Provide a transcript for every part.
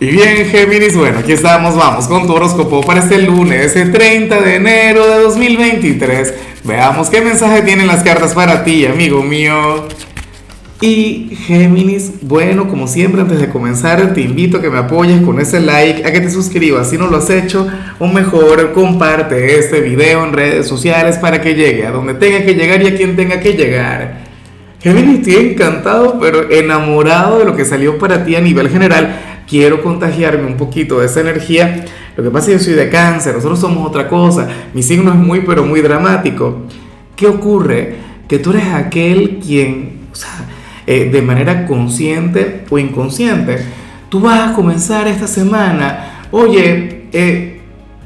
Y bien, Géminis, bueno, aquí estamos, vamos con tu horóscopo para este lunes, el 30 de enero de 2023. Veamos qué mensaje tienen las cartas para ti, amigo mío. Y Géminis, bueno, como siempre, antes de comenzar, te invito a que me apoyes con ese like, a que te suscribas si no lo has hecho, o mejor, comparte este video en redes sociales para que llegue a donde tenga que llegar y a quien tenga que llegar. Géminis, estoy encantado, pero enamorado de lo que salió para ti a nivel general quiero contagiarme un poquito de esa energía. Lo que pasa es que yo soy de cáncer, nosotros somos otra cosa, mi signo es muy pero muy dramático. ¿Qué ocurre? Que tú eres aquel quien, o sea, eh, de manera consciente o inconsciente, tú vas a comenzar esta semana, oye, eh,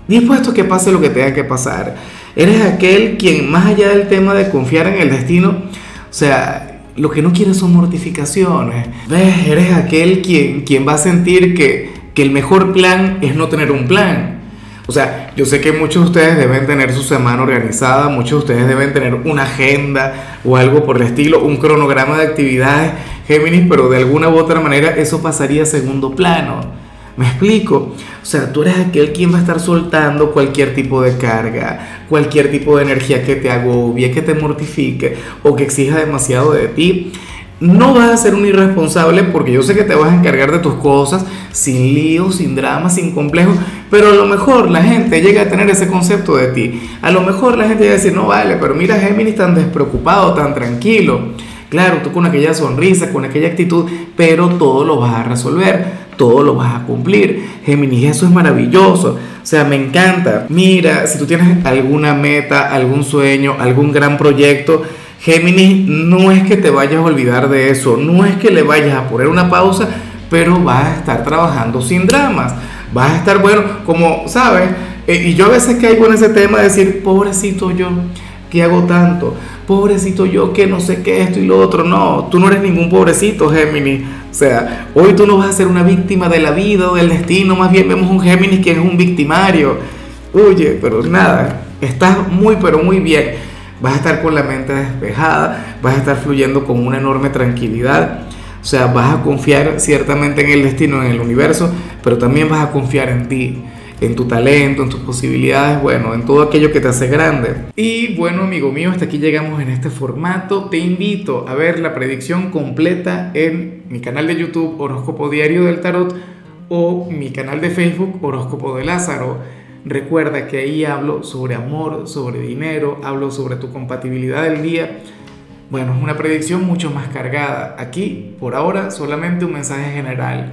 dispuesto a que pase lo que tenga que pasar. Eres aquel quien, más allá del tema de confiar en el destino, o sea, lo que no quieres son mortificaciones. ¿Ves? Eres aquel quien, quien va a sentir que, que el mejor plan es no tener un plan. O sea, yo sé que muchos de ustedes deben tener su semana organizada, muchos de ustedes deben tener una agenda o algo por el estilo, un cronograma de actividades, Géminis, pero de alguna u otra manera eso pasaría a segundo plano. ¿Me explico? O sea, tú eres aquel quien va a estar soltando cualquier tipo de carga, cualquier tipo de energía que te agobie, que te mortifique o que exija demasiado de ti. No vas a ser un irresponsable porque yo sé que te vas a encargar de tus cosas sin líos, sin dramas, sin complejos, pero a lo mejor la gente llega a tener ese concepto de ti. A lo mejor la gente llega a decir, no vale, pero mira Géminis tan despreocupado, tan tranquilo. Claro, tú con aquella sonrisa, con aquella actitud, pero todo lo vas a resolver todo lo vas a cumplir. Géminis, eso es maravilloso. O sea, me encanta. Mira, si tú tienes alguna meta, algún sueño, algún gran proyecto, Géminis, no es que te vayas a olvidar de eso, no es que le vayas a poner una pausa, pero vas a estar trabajando sin dramas. Vas a estar, bueno, como sabes, eh, y yo a veces caigo en ese tema de decir, pobrecito yo, que hago tanto? Pobrecito yo, que no sé qué, esto y lo otro. No, tú no eres ningún pobrecito, Géminis. O sea, hoy tú no vas a ser una víctima de la vida o del destino, más bien vemos un Géminis que es un victimario. Oye, pero nada, estás muy, pero muy bien. Vas a estar con la mente despejada, vas a estar fluyendo con una enorme tranquilidad. O sea, vas a confiar ciertamente en el destino, en el universo, pero también vas a confiar en ti en tu talento, en tus posibilidades, bueno, en todo aquello que te hace grande. Y bueno, amigo mío, hasta aquí llegamos en este formato. Te invito a ver la predicción completa en mi canal de YouTube Horóscopo Diario del Tarot o mi canal de Facebook Horóscopo de Lázaro. Recuerda que ahí hablo sobre amor, sobre dinero, hablo sobre tu compatibilidad del día. Bueno, es una predicción mucho más cargada. Aquí, por ahora, solamente un mensaje general